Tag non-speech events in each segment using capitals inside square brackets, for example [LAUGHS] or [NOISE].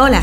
Hola,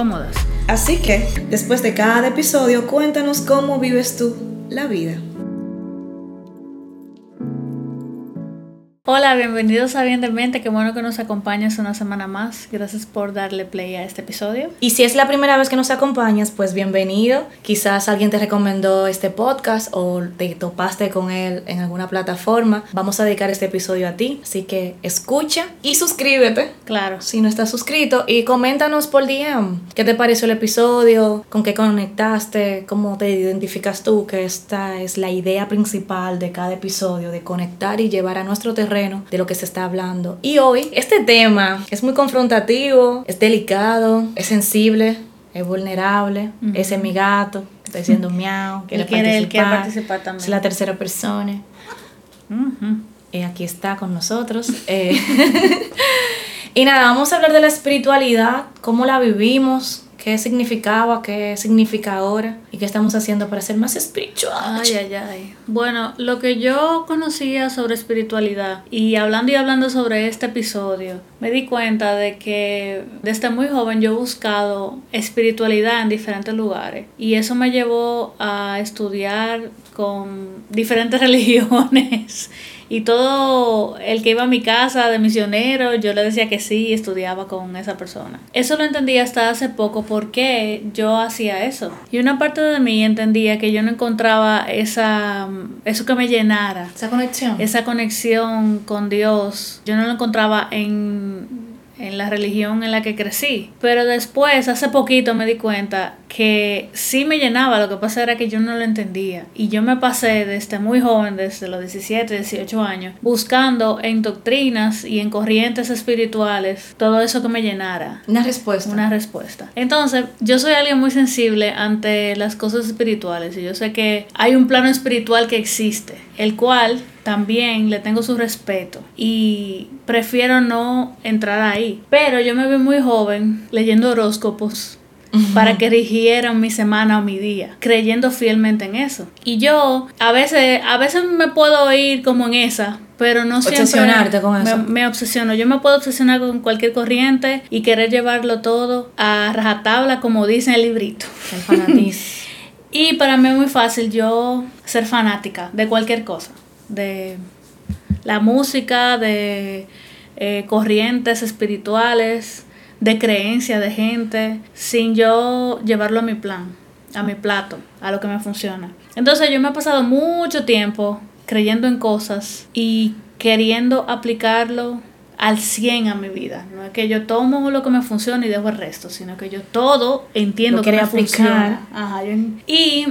Así que, después de cada episodio, cuéntanos cómo vives tú la vida. Hola, bienvenidos a Bien de Mente, qué bueno que nos acompañas una semana más. Gracias por darle play a este episodio. Y si es la primera vez que nos acompañas, pues bienvenido. Quizás alguien te recomendó este podcast o te topaste con él en alguna plataforma. Vamos a dedicar este episodio a ti, así que escucha y suscríbete. Claro. Si no estás suscrito y coméntanos por DM qué te pareció el episodio, con qué conectaste, cómo te identificas tú, que esta es la idea principal de cada episodio, de conectar y llevar a nuestro terreno de lo que se está hablando. Y hoy este tema es muy confrontativo, es delicado, es sensible, es vulnerable, ese es mi gato, que está diciendo [LAUGHS] miau, quiere, participar, participar también. Es la tercera persona. y aquí está con nosotros. Eh, [LAUGHS] y nada, vamos a hablar de la espiritualidad, cómo la vivimos, qué significaba, qué significa ahora y qué estamos haciendo para ser más espiritual. Ay, ay, ay. Bueno, lo que yo conocía sobre espiritualidad y hablando y hablando sobre este episodio, me di cuenta de que desde muy joven yo he buscado espiritualidad en diferentes lugares y eso me llevó a estudiar con diferentes [LAUGHS] religiones y todo el que iba a mi casa de misionero, yo le decía que sí, estudiaba con esa persona. Eso lo entendí hasta hace poco porque yo hacía eso. Y una parte de mí entendía que yo no encontraba esa, eso que me llenara. Esa conexión. Esa conexión con Dios. Yo no lo encontraba en en la religión en la que crecí. Pero después, hace poquito me di cuenta que sí me llenaba, lo que pasa era que yo no lo entendía. Y yo me pasé desde muy joven, desde los 17, 18 años, buscando en doctrinas y en corrientes espirituales todo eso que me llenara. Una respuesta. Una respuesta. Entonces, yo soy alguien muy sensible ante las cosas espirituales y yo sé que hay un plano espiritual que existe, el cual también le tengo su respeto y prefiero no entrar ahí. Pero yo me veo muy joven leyendo horóscopos para que rigieran mi semana o mi día, creyendo fielmente en eso. Y yo a veces, a veces me puedo ir como en esa, pero no Obsesionarte con eso. Me, obsesiono. Yo me puedo obsesionar con cualquier corriente y querer llevarlo todo a rajatabla, como dice el librito. El fanatismo. [LAUGHS] y para mí es muy fácil yo ser fanática de cualquier cosa de la música, de eh, corrientes espirituales, de creencia de gente, sin yo llevarlo a mi plan, a mi plato, a lo que me funciona. Entonces yo me he pasado mucho tiempo creyendo en cosas y queriendo aplicarlo al 100 a mi vida. No es que yo tomo lo que me funciona y dejo el resto, sino que yo todo entiendo que me funciona. y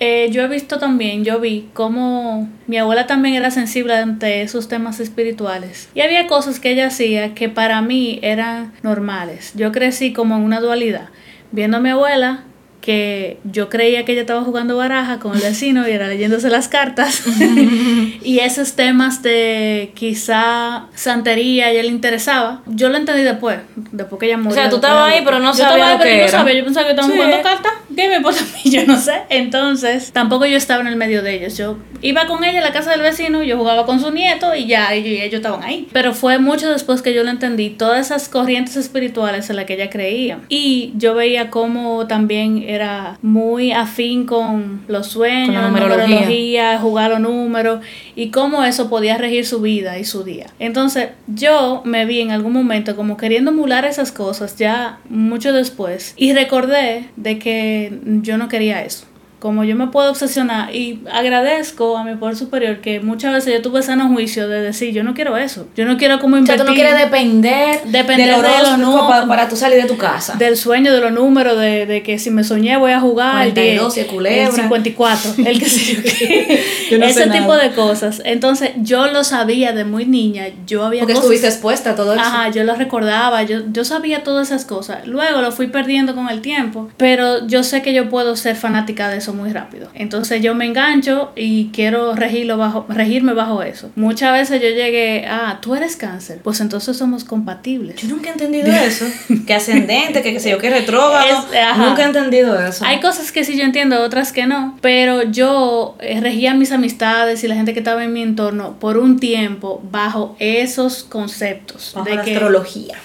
eh, yo he visto también, yo vi cómo mi abuela también era sensible ante esos temas espirituales. Y había cosas que ella hacía que para mí eran normales. Yo crecí como en una dualidad. Viendo a mi abuela que yo creía que ella estaba jugando baraja con el vecino y era leyéndose las cartas. [LAUGHS] y esos temas de quizá santería ya le interesaba. Yo lo entendí después, después que ella murió. O sea, tú estabas ahí, pero no sabías lo que era. Sabía. Yo pensaba que estaban jugando cartas. ¿Qué me importa a mí? Yo no sé. Entonces, tampoco yo estaba en el medio de ellos. Yo iba con ella a la casa del vecino, yo jugaba con su nieto y ya ellos, y ellos estaban ahí. Pero fue mucho después que yo lo entendí, todas esas corrientes espirituales en las que ella creía. Y yo veía cómo también era muy afín con los sueños, la numerología. jugar los números y cómo eso podía regir su vida y su día. Entonces yo me vi en algún momento como queriendo emular esas cosas ya mucho después y recordé de que yo no quería eso como yo me puedo obsesionar y agradezco a mi poder superior que muchas veces yo tuve sano juicio de decir, yo no quiero eso. Yo no quiero como invertir. O sea, tú no quieres depender, Depender del de los números. para, para tú salir de tu casa. del sueño, de los números, de, de que si me soñé voy a jugar el 42 y 10, culebra. el 54, [LAUGHS] el que sé [LAUGHS] yo no Ese nada. tipo de cosas. Entonces, yo lo sabía de muy niña. Yo había Porque cosas- estuviste expuesta a todo eso. Ajá, yo lo recordaba, yo, yo sabía todas esas cosas. Luego lo fui perdiendo con el tiempo, pero yo sé que yo puedo ser fanática de eso muy rápido. Entonces yo me engancho y quiero regirlo bajo, regirme bajo eso. Muchas veces yo llegué, ah, tú eres cáncer, pues entonces somos compatibles. Yo nunca he entendido eso. que ascendente, que qué sé yo, que retrógrado. [LAUGHS] Nunca he entendido eso. Hay cosas que sí yo entiendo, otras que no, pero yo eh, regía mis amistades y la gente que estaba en mi entorno por un tiempo bajo esos conceptos Bajo de la que astrología.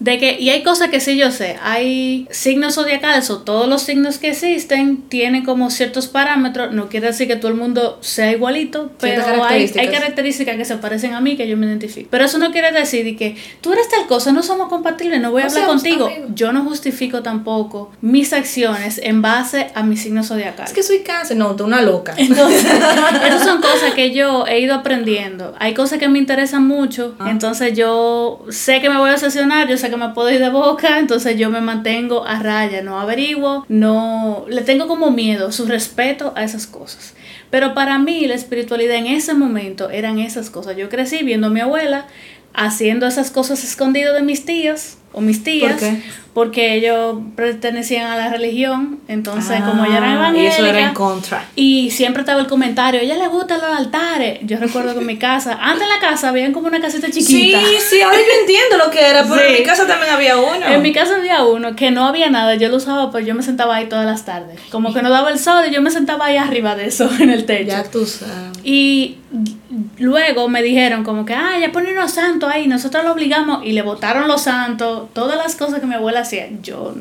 De que, y hay cosas que sí yo sé, hay signos zodiacales o todos los signos que existen tienen como ciertos parámetros, no quiere decir que todo el mundo sea igualito, pero hay, hay características. que se parecen a mí que yo me identifico. Pero eso no quiere decir de que tú eres tal cosa, no somos compatibles, no voy a hablar contigo. amigos. Yo no justifico tampoco mis acciones en base a mis signos Es zodiacales. que soy cáncer, no, tú una loca. Entonces, [LAUGHS] esas son cosas que yo he ido aprendiendo. Hay cosas que me interesan mucho, Ah. entonces yo sé que me voy a obsesionar, yo sé que me puedo ir de boca, entonces yo me mantengo a raya, no averiguo, no le tengo como miedo, su respeto a esas cosas. Pero para mí la espiritualidad en ese momento eran esas cosas. Yo crecí viendo a mi abuela haciendo esas cosas escondidas de mis tíos o mis tías. ¿Por qué? Porque ellos pertenecían a la religión, entonces como ya eran Ah, Y evangélicas. eso era en contra. Y siempre estaba el comentario, ella le gustan los altares. Yo recuerdo que en mi casa, [LAUGHS] antes en la casa habían como una casita chiquita. Sí, sí, ahora yo entiendo lo que era, pero Sí. en mi casa también había uno. En mi casa había uno que no había nada, yo lo usaba, pues yo me sentaba ahí todas las tardes. Como que no daba el sol y yo me sentaba ahí arriba de eso, [LAUGHS] en el techo. Ya tú sabes. Y luego me dijeron como que, ah, ya ponen unos santos ahí, nosotros lo obligamos y le botaron los santos, todas las cosas que mi abuela hacía. Yo,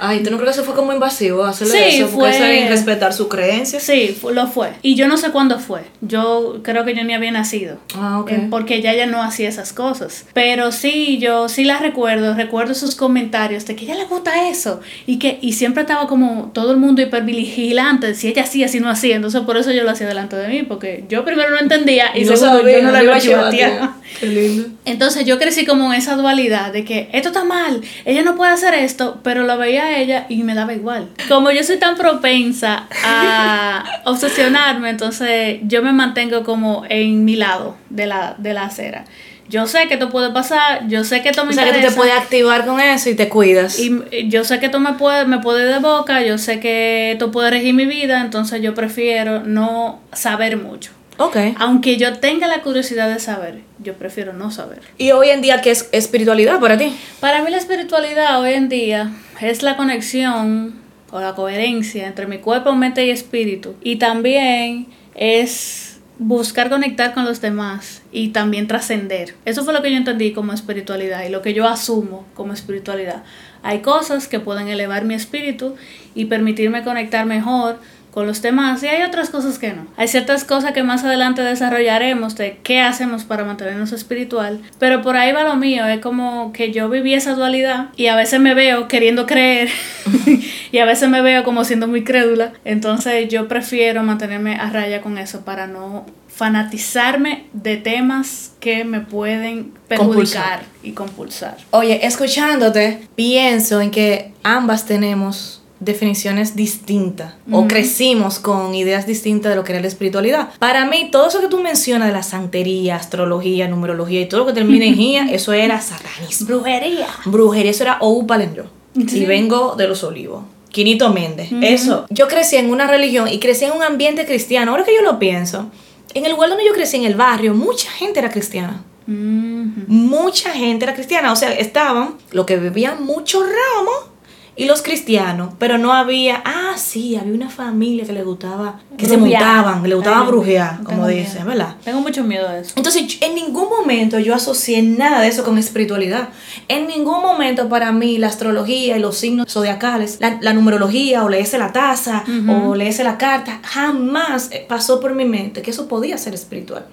Ay, ¿tú no crees que eso fue como invasivo hacerle Sí, eso? Fue- eso es respetar su creencia. sí, lo fue. Y yo no sé cuándo fue. Yo creo que yo ni había nacido. Ah, ok. Eh, porque ella ya no hacía esas cosas. Pero sí, yo sí la recuerdo, recuerdo sus comentarios de que ella le gusta eso. Y que y siempre estaba como todo el mundo hipervigilante, si ella hacía, si no hacía. Entonces por eso yo lo hacía delante de mí, porque yo primero no entendía y, no segundo sabía, yo no la iba a. [LAUGHS] Qué lindo. Entonces yo crecí como en esa dualidad de que esto está mal, ella no puede hacer esto, pero lo veía a ella y me daba igual. Como yo soy tan propensa a [LAUGHS] obsesionarme, entonces yo me mantengo como en mi lado de la, de la acera. Yo sé que esto puede pasar, yo sé que esto me O sea, que tú te interesa, puedes activar con eso y te cuidas. y y yo sé que esto me puede, me puede de boca, yo sé que esto puede regir mi vida, entonces yo prefiero no saber mucho. ok. Aunque yo tenga la curiosidad de saber, yo prefiero no saber. ¿Y hoy en día qué es espiritualidad para ti? Para mí la espiritualidad hoy en día es la conexión o la coherencia entre mi cuerpo, mente y espíritu. Y también es buscar conectar con los demás y también trascender. Eso fue lo que yo entendí como espiritualidad y lo que yo asumo como espiritualidad. Hay cosas que pueden elevar mi espíritu y permitirme conectar mejor con los demás y hay otras cosas que no. Hay ciertas cosas que más adelante desarrollaremos de qué hacemos para mantenernos espiritual, pero por ahí va lo mío, es como que yo viví esa dualidad y a veces me veo queriendo creer [LAUGHS] [LAUGHS] y a veces me veo como siendo muy crédula, entonces yo prefiero mantenerme a raya con eso para no fanatizarme de temas que me pueden perjudicar Compulsar. y compulsar. Oye, escuchándote, pienso en que ambas tenemos definiciones distintas o crecimos con ideas distintas de lo que era la espiritualidad. Para mí, todo eso que tú mencionas de la santería, astrología, numerología y todo lo que termina en gía, [LAUGHS] eso era satanismo. Brujería. Brujería, eso era Ou Palenro. Sí. Y vengo de los olivos. Quinito Méndez. Eso. Yo crecí en una religión y crecí en un ambiente cristiano. Ahora que yo lo pienso, en el lugar donde yo crecí, en el barrio, mucha gente era cristiana. Mucha gente era cristiana. O sea, estaban los que bebían mucho ramo y los cristianos. Pero no había. Ah, sí, había una familia que le gustaba. Que se montaban, le gustaba Ay, brujear, como dicen, ¿verdad? Tengo mucho miedo de eso. Entonces, en ningún momento yo asocié nada de eso con espiritualidad. En ningún momento para mí la astrología y los signos zodiacales, la, la numerología o leerse la taza o leerse la carta, jamás eh, pasó por mi mente que eso podía ser espiritual.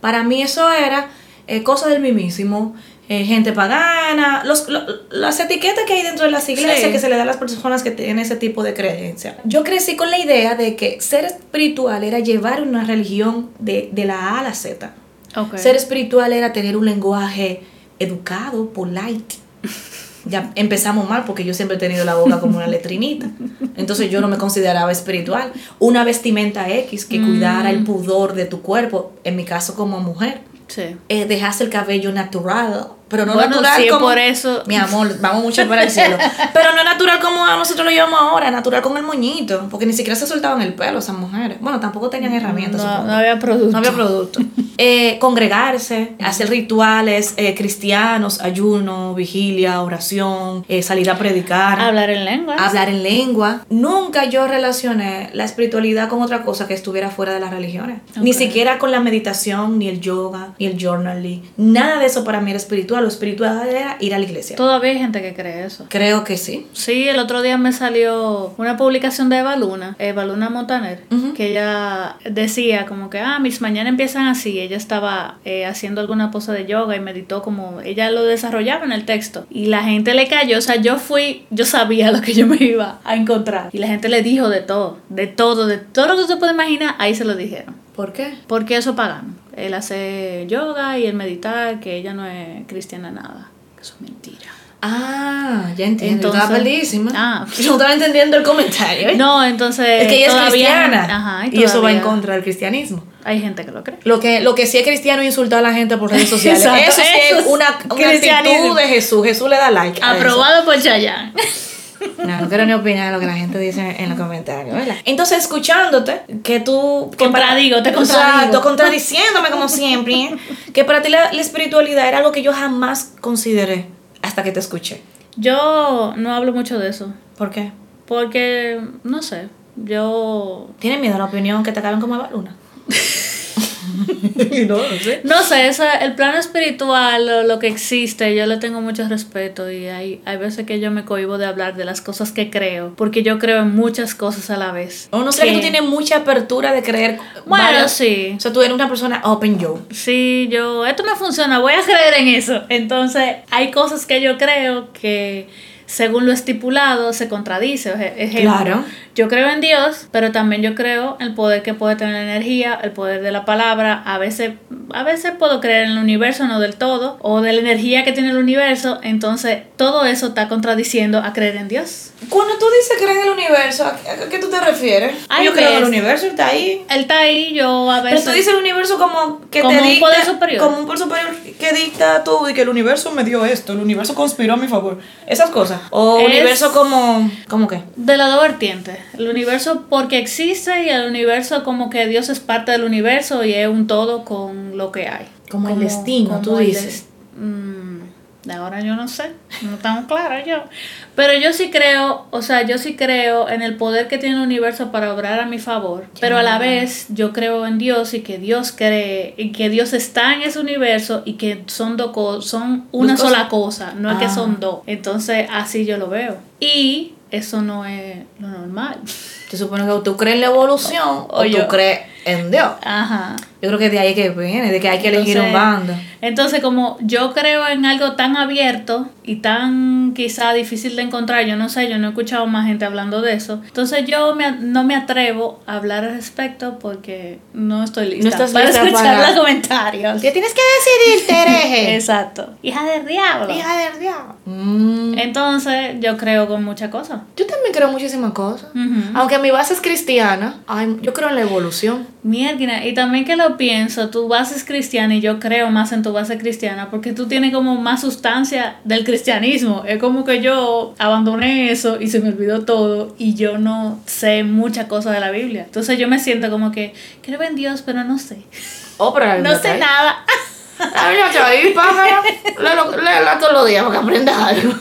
Para mí eso era eh, cosa del mismísimo, eh, gente pagana, los, lo- las etiquetas que hay dentro de las iglesias Sí. que se le da a las personas que tienen ese tipo de creencia. Yo crecí con la idea de que ser espiritual era llevar una religión de, de la A a la Z. Ok. Ser espiritual era tener un lenguaje educado, polite. [LAUGHS] Ya empezamos mal porque yo siempre he tenido la boca como una letrinita. Entonces yo no me consideraba espiritual. Una vestimenta X que cuidara el pudor de tu cuerpo, en mi caso como mujer. Sí. Eh, dejaste el cabello natural, pero no Bueno, natural sí, como... por eso- Mi amor, vamos mucho para el [LAUGHS] cielo. Pero no natural como nosotros lo llevamos ahora, natural con el moñito. Porque ni siquiera se soltaban el pelo esas mujeres. Bueno, tampoco tenían herramientas, No, no había producto. No había producto. [LAUGHS] Eh, congregarse, hacer rituales eh, cristianos, ayuno, vigilia, oración, eh, salir a predicar, Hablar en lengua. hablar en lengua. Nunca yo relacioné la espiritualidad con otra cosa que estuviera fuera de las religiones. Ni Ok. siquiera con la meditación, ni el yoga, ni el journaling. Nada de eso para mí era espiritual. Lo espiritual era ir a la iglesia. Todavía hay gente que cree eso. Creo que sí. Sí, el otro día me salió una publicación de Eva Luna, Eva Luna Montaner, Ujú. que ella decía como que, ah, mis mañanas empiezan así. Ella estaba eh, haciendo alguna pose de yoga y meditó como ella lo desarrollaba en el texto. Y la gente le cayó, o sea, yo fui, yo sabía [LAUGHS] lo que yo me iba a encontrar. Y la gente le dijo de todo, de todo, de todo lo que usted puede imaginar, ahí se lo dijeron. ¿Por qué? Porque eso pagano. Él hace yoga y el meditar, que ella no es cristiana nada. Que eso es mentira. Ah, ya entiendo. Entonces- estaba perdidísima. Ah. [LAUGHS] Yo no estaba entendiendo el comentario. ¿eh? No, entonces. Es que ella es todavía- cristiana. Ajá, y eso va en contra del cristianismo. Hay gente que lo cree. Lo que, lo que sí es cristiano es insultar a la gente por redes sociales. Exacto, eso sí eso es una, una actitud de Jesús. Jesús le da like. Aprobado por Chayanne. No, no quiero ni opinar de lo que la gente dice en los comentarios, ¿verdad? Entonces, escuchándote, que tú... que Contradigo, te Exacto, contradigo. contradiciéndome como siempre. ¿eh? Que para ti la, la espiritualidad era algo que yo jamás consideré hasta que te escuché. Yo no hablo mucho de eso. ¿Por qué? Porque, no sé. Yo. ¿Tienes miedo a la opinión que te acaben como Eva Luna? [LAUGHS] [LAUGHS] no, no sé. No sé, esa- el plano espiritual, lo, lo que existe, yo le tengo mucho respeto y hay, hay veces que yo me cohibo de hablar de las cosas que creo, porque yo creo en muchas cosas a la vez. O no sé que tú tienes mucha apertura de creer. Bueno, varias- sí. O sea, tú eres una persona open yo. Sí, yo, esto me funciona, voy a creer en eso. Entonces, hay cosas que yo creo que según lo estipulado se contradice. Eje- Ejemplo, Claro. yo creo en Dios, pero también yo creo en el poder que puede tener la energía, el poder de la palabra. A veces, a veces puedo creer en el universo, no del todo, o de la energía que tiene el universo. Entonces, todo eso está contradiciendo a creer en Dios. Cuando tú dices creer en el universo, ¿a qué tú te refieres? Yo creo en el universo, está ahí. Él está ahí, yo a Pero veces... tú dices el universo como que Como te un dicta, poder superior. Como un poder superior que dicta todo y que el universo me dio esto, el universo conspiró a mi favor. Esas cosas. O Es- universo como. ¿Cómo qué? De las dos vertientes. El universo porque existe y el universo como que Dios es parte del universo y es un todo con lo que hay. Como el destino, tú dices. Mm, de ahora yo no sé, no estamos claros yo. Pero yo sí creo, o sea, yo sí creo en el poder que tiene el universo para obrar a mi favor. Pero a la vez yo creo en Dios y que Dios cree, y que Dios está en ese universo y que son co- son una sola cosa, no es que Ah. son dos. Entonces así yo lo veo. Y eso no es lo normal. Se supone que tú crees en la evolución o, O tú crees en Dios. Ajá. Yo creo que de ahí que viene, de que hay que elegir un bando. Entonces, como yo creo en algo tan abierto y tan quizá difícil de encontrar, yo no sé, yo no he escuchado más gente hablando de eso. Entonces, yo me, no me atrevo a hablar al respecto porque no estoy lista No estás para lista escuchar para- los comentarios. ¿Qué tienes que decidirte, hereje? [LAUGHS] Exacto. Hija del diablo. Hija del diablo. Mm. Entonces, yo creo con muchas cosas. Yo también creo muchísimas cosas. Ujú. Aunque mi base es cristiana, ay, yo creo en la evolución. Mierda, y también que lo pienso, tu base es cristiana y yo creo más en tu base cristiana porque tú tienes como más sustancia del cristianismo. Es como que yo abandoné eso y se me olvidó todo y yo no sé muchas cosas de la Biblia. Entonces yo me siento como que creo en Dios, pero no sé. Oh, pero [LAUGHS] No sé nada. La Biblia está ahí, pájaro. Léelo- Léela todos los días para que aprendas algo.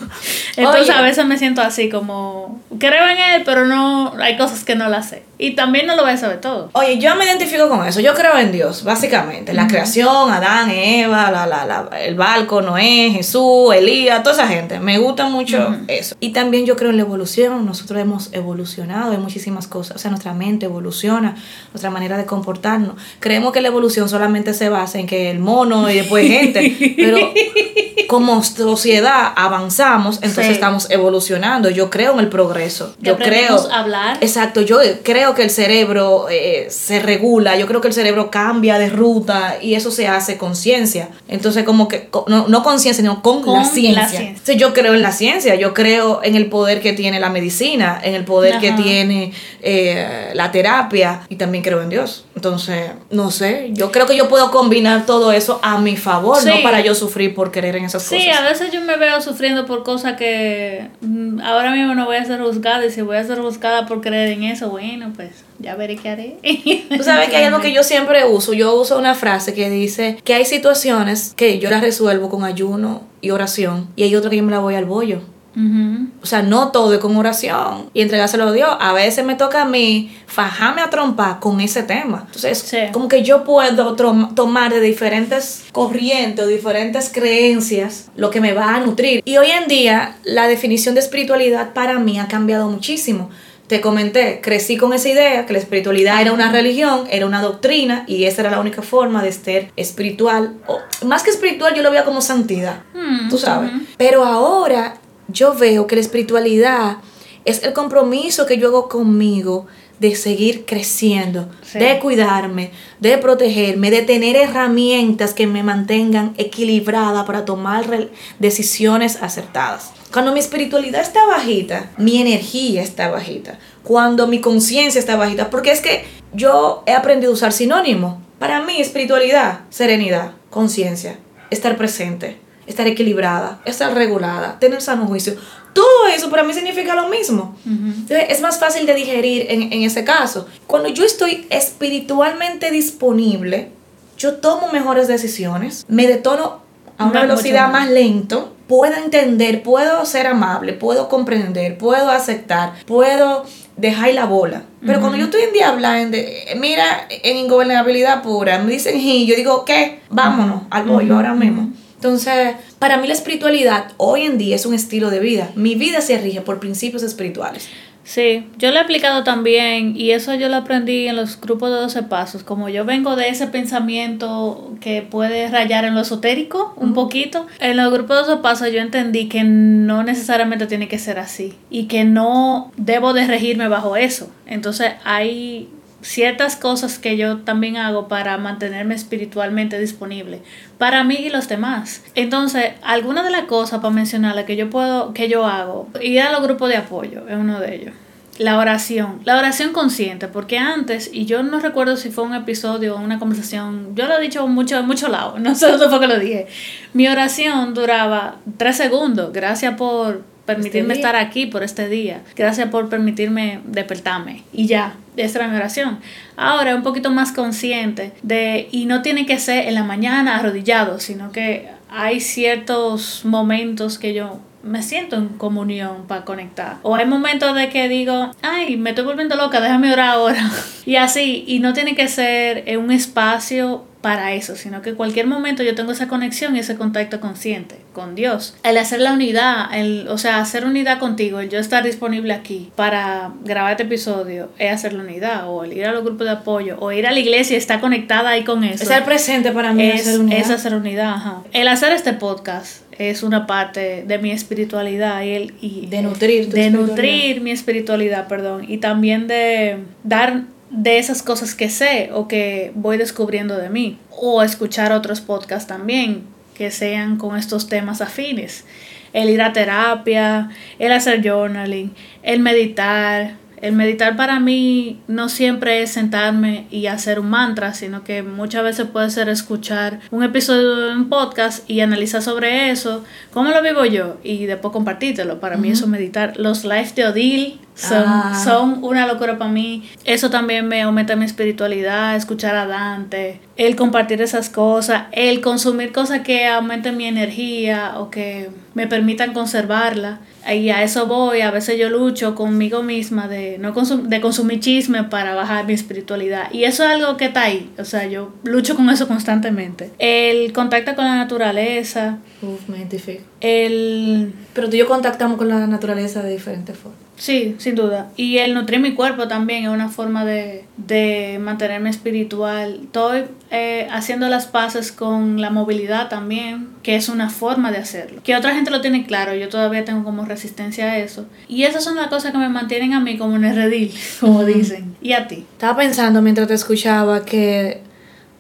Entonces Oye. a veces me siento así como, creo en él, pero no, hay cosas que no las sé. Y también no lo voy a saber todo. Oye, yo me identifico con eso. Yo creo en Dios, básicamente. La creación, Adán, Eva, la, la, la- el barco, Noé, Jesús, Elías, toda esa gente. Me gusta mucho eso. Y también yo creo en la evolución. Nosotros hemos evolucionado en muchísimas cosas. O sea, nuestra mente evoluciona, nuestra manera de comportarnos. Creemos que la evolución solamente se basa en que el mono y después gente. Pero [LAUGHS] como sociedad avanzamos, entonces Sí. estamos evolucionando. Yo creo en el progreso. Yo creo. hablar. Exacto, yo creo que el cerebro eh, se regula, yo creo que el cerebro cambia de ruta y eso se hace con ciencia. Entonces, como que, no, no con ciencia, sino con, Con la la ciencia. Entonces, yo creo en la ciencia, yo creo en el poder que tiene la medicina, en el poder que tiene eh, la terapia y también creo en Dios. Entonces, no sé, yo creo que yo puedo combinar todo eso a mi favor, no Sí. para yo sufrir por creer en esas Sí, cosas. a veces yo me veo sufriendo por cosas que mm, ahora mismo no voy a ser juzgada y si voy a ser juzgada por creer en eso, bueno, pues ya veré qué haré. [LAUGHS] Tú sabes que hay algo que yo siempre uso. Yo uso una frase que dice que hay situaciones que yo las resuelvo con ayuno y oración y hay otras que yo me la voy al bollo. Ujú. O sea, no todo es con oración y entregárselo a Dios. A veces me toca a mí fajarme a trompar con ese tema. Entonces, Sí. como que yo puedo tomar de diferentes corrientes o diferentes creencias lo que me va a nutrir. Y hoy en día, la definición de espiritualidad para mí ha cambiado muchísimo. Te comenté, crecí con esa idea que la espiritualidad era una religión, era una doctrina y esa era la única forma de ser espiritual. O, más que espiritual, yo lo veía como santidad Mm, tú sabes. Pero ahora yo veo que la espiritualidad es el compromiso que yo hago conmigo de seguir creciendo, Sí. de cuidarme, de protegerme, de tener herramientas que me mantengan equilibrada para tomar decisiones acertadas. Cuando mi espiritualidad está bajita, mi energía está bajita. Cuando mi conciencia está bajita, porque es que yo he aprendido a usar sinónimos. Para mí, espiritualidad, serenidad, conciencia, estar presente, estar equilibrada, estar regulada, tener sano juicio. Todo eso para mí significa lo mismo. Entonces, es más fácil de digerir en, en ese caso. Cuando yo estoy espiritualmente disponible, yo tomo mejores decisiones, me detono a una velocidad más. más lento, puedo entender, puedo ser amable, puedo comprender, puedo aceptar, puedo dejar la bola. Pero cuando yo estoy en diabla, en de- mira, en ingobernabilidad pura, me dicen y yo digo, ¿qué? Vámonos al bollo ahora mismo. Entonces, para mí la espiritualidad hoy en día es un estilo de vida. Mi vida se rige por principios espirituales. Sí, yo lo he aplicado también y eso yo lo aprendí en los grupos de 12 pasos. Como yo vengo de ese pensamiento que puede rayar en lo esotérico un poquito, en los grupos de 12 pasos yo entendí que no necesariamente tiene que ser así y que no debo de regirme bajo eso. Entonces hay ciertas cosas que yo también hago para mantenerme espiritualmente disponible para mí y los demás. Entonces, algunas de las cosas para mencionarle que yo puedo que yo hago, ir a los grupos de apoyo es uno de ellos. La oración, la oración consciente, porque antes, y yo no recuerdo si fue un episodio o una conversación, yo lo he dicho mucho en muchos lados, [LAUGHS] no sé dónde fue que lo dije. Mi oración duraba tres segundos, gracias por permitirme día. estar aquí por este día. Gracias por permitirme despertarme. Y ya, esa era mi oración. Ahora un poquito más consciente de, y no tiene que ser en la mañana arrodillado, sino que hay ciertos momentos que yo me siento en comunión para conectar. O hay momentos de que digo, ay, me estoy volviendo loca, déjame orar ahora. [LAUGHS] y así, y no tiene que ser en un espacio para eso, sino que en cualquier momento yo tengo esa conexión y ese contacto consciente con Dios. El hacer la unidad, el, o sea, hacer unidad contigo, el yo estar disponible aquí para grabar este episodio, es hacer la unidad, o el ir a los grupos de apoyo, o ir a la iglesia y estar conectada ahí con eso. Estar presente para mí es, ser unidad. es hacer unidad, ajá. El hacer este podcast es una parte de mi espiritualidad y, el, y De nutrir tu de nutrir mi espiritualidad, perdón, y también de dar de esas cosas que sé o que voy descubriendo de mí o escuchar otros podcasts también que sean con estos temas afines. El ir a terapia, el hacer journaling, el meditar. El meditar para mí no siempre es sentarme y hacer un mantra, sino que muchas veces puede ser escuchar un episodio de un podcast y analizar sobre eso, cómo lo vivo yo y después compartírtelo. Para mí eso es meditar. Los lives de Odil son, Ah. son una locura para mí. Eso también me aumenta mi espiritualidad, escuchar a Dante, el compartir esas cosas, el consumir cosas que aumenten mi energía o que me permitan conservarla. Y a eso voy, a veces yo lucho conmigo misma de no consum- de consumir chisme para bajar mi espiritualidad. Y eso es algo que está ahí, o sea, yo lucho con eso constantemente. El contacto con la naturaleza, Uf, me identifico. El Pero tú y yo contactamos con la naturaleza de diferentes formas. Sí, sin duda. Y el nutrir mi cuerpo también es una forma de, de mantenerme espiritual. Estoy eh, haciendo las paces con la movilidad también, que es una forma de hacerlo. Que otra gente lo tiene claro, yo todavía tengo como resistencia a eso. Y esas son las cosas que me mantienen a mí como en el redil, [LAUGHS] como dicen. ¿Y a ti? Estaba pensando mientras te escuchaba que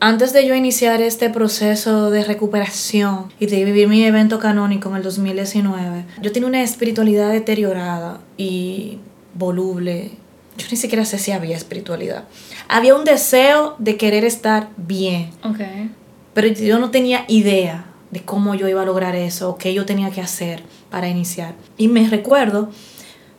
antes de yo iniciar este proceso de recuperación y de vivir mi evento canónico en el 2019, yo tenía una espiritualidad deteriorada y voluble. Yo ni siquiera sé si había espiritualidad. Había un deseo de querer estar bien, Ok. pero yo no tenía idea de cómo yo iba a lograr eso o qué yo tenía que hacer para iniciar. Y me recuerdo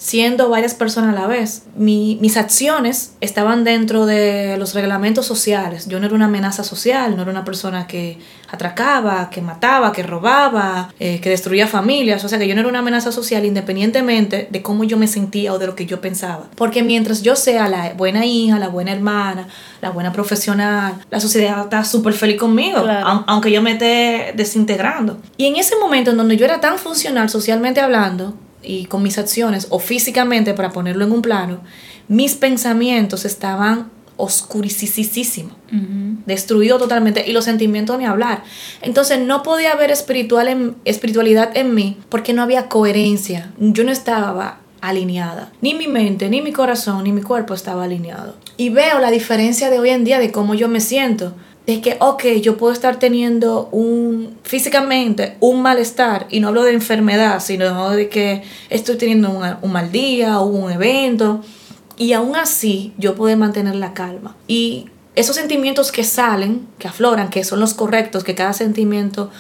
siendo varias personas a la vez. Mi- mis acciones estaban dentro de los reglamentos sociales. Yo no era una amenaza social, no era una persona que atracaba, que mataba, que robaba, eh, que destruía familias. O sea que yo no era una amenaza social independientemente de cómo yo me sentía o de lo que yo pensaba. Porque mientras yo sea la buena hija, la buena hermana, la buena profesional, la sociedad está súper feliz conmigo, Claro. aunque yo me esté desintegrando. Y en ese momento en donde yo era tan funcional socialmente hablando, y con mis acciones o físicamente para ponerlo en un plano, mis pensamientos estaban oscuricisísimos, Ujú. destruido totalmente y los sentimientos ni hablar. Entonces no podía haber espiritual en- espiritualidad en mí porque no había coherencia. Yo no estaba alineada. Ni mi mente, ni mi corazón, ni mi cuerpo estaba alineado. Y veo la diferencia de hoy en día de cómo yo me siento. De que, ok, yo puedo estar teniendo un, físicamente, un malestar, y no hablo de enfermedad, sino de que estoy teniendo un, un mal día o un evento, y aún así yo puedo mantener la calma. Y esos sentimientos que salen, que afloran, que son los correctos, que cada sentimiento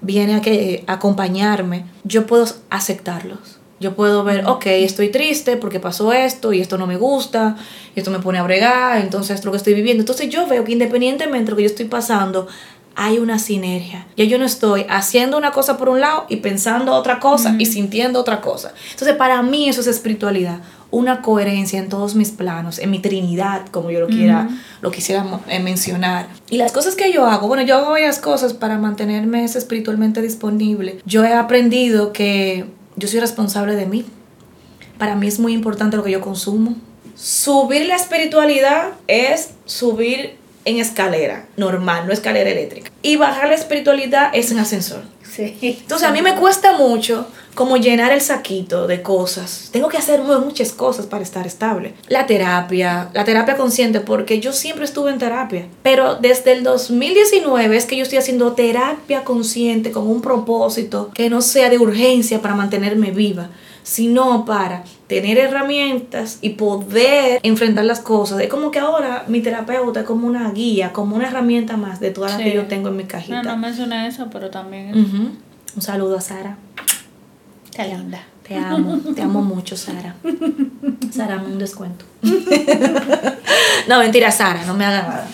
viene a, que, a acompañarme, yo puedo aceptarlos. Yo puedo ver, ok, estoy triste porque pasó esto y esto no me gusta, y esto me pone a bregar, entonces esto es lo que estoy viviendo. Entonces yo veo que independientemente de lo que yo estoy pasando, hay una sinergia. Ya yo no estoy haciendo una cosa por un lado y pensando otra cosa y sintiendo otra cosa. Entonces para mí eso es espiritualidad, una coherencia en todos mis planos, en mi trinidad, como yo lo quiera, lo quisiera eh, mencionar. Y las cosas que yo hago, bueno, yo hago varias cosas para mantenerme espiritualmente disponible. Yo he aprendido que yo soy responsable de mí. Para mí es muy importante lo que yo consumo. Subir la espiritualidad es subir en escalera normal, no escalera eléctrica. Y bajar la espiritualidad es en ascensor. Sí. Entonces a mí me cuesta mucho como llenar el saquito de cosas. Tengo que hacer mu- muchas cosas para estar estable. La terapia, la terapia consciente, porque yo siempre estuve en terapia. Pero desde el 2019 es que yo estoy haciendo terapia consciente con un propósito que no sea de urgencia para mantenerme viva, sino para tener herramientas y poder enfrentar las cosas. Es como que ahora mi terapeuta es como una guía, como una herramienta más de todas las Sí. que yo tengo en mi cajita. No, no mencioné eso, pero también Ujú. Un saludo a Sara. Está linda. Te amo, te amo mucho, Sara. Sara, un descuento. [LAUGHS] no, mentira, Sara, no me haga nada.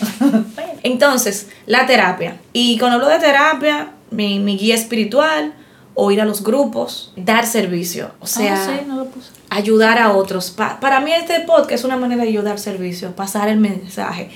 Entonces, la terapia. Y cuando hablo de terapia, mi, mi guía espiritual, o ir a los grupos, dar servicio. O sea, Ah, sí, no lo puse. ayudar a otros. Pa- para mí este podcast es una manera de yo dar servicio, pasar el mensaje.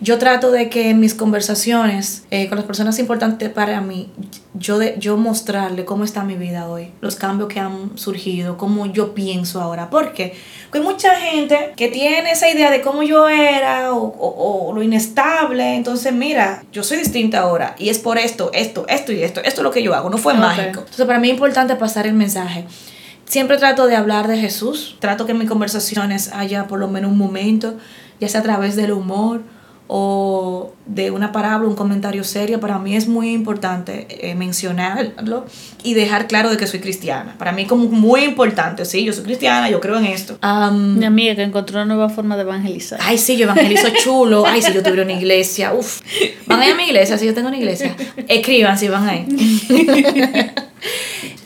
Yo trato de que en mis conversaciones eh, con las personas importantes para mí, yo, de, yo mostrarle cómo está mi vida hoy, los cambios que han surgido, cómo yo pienso ahora. ¿Por qué? Porque hay mucha gente que tiene esa idea de cómo yo era o, o- o lo inestable. Entonces, mira, yo soy distinta ahora y es por esto, esto, esto y esto. Esto es lo que yo hago, no fue mágico. Entonces, para mí es importante pasar el mensaje. Siempre trato de hablar de Jesús, trato que en mis conversaciones haya por lo menos un momento, ya sea a través del humor o de una parábola, un comentario serio. Para mí es muy importante eh, mencionarlo y dejar claro de que soy cristiana. Para mí es como muy importante, sí, yo soy cristiana, yo creo en esto. Mi amiga que encontró una nueva forma de evangelizar. Ay, sí, yo evangelizo [LAUGHS] chulo. Ay, si yo tuviera una iglesia. Uf. Van a ir a mi iglesia, si yo tengo una iglesia. [LAUGHS] Escriban si van ahí. [LAUGHS]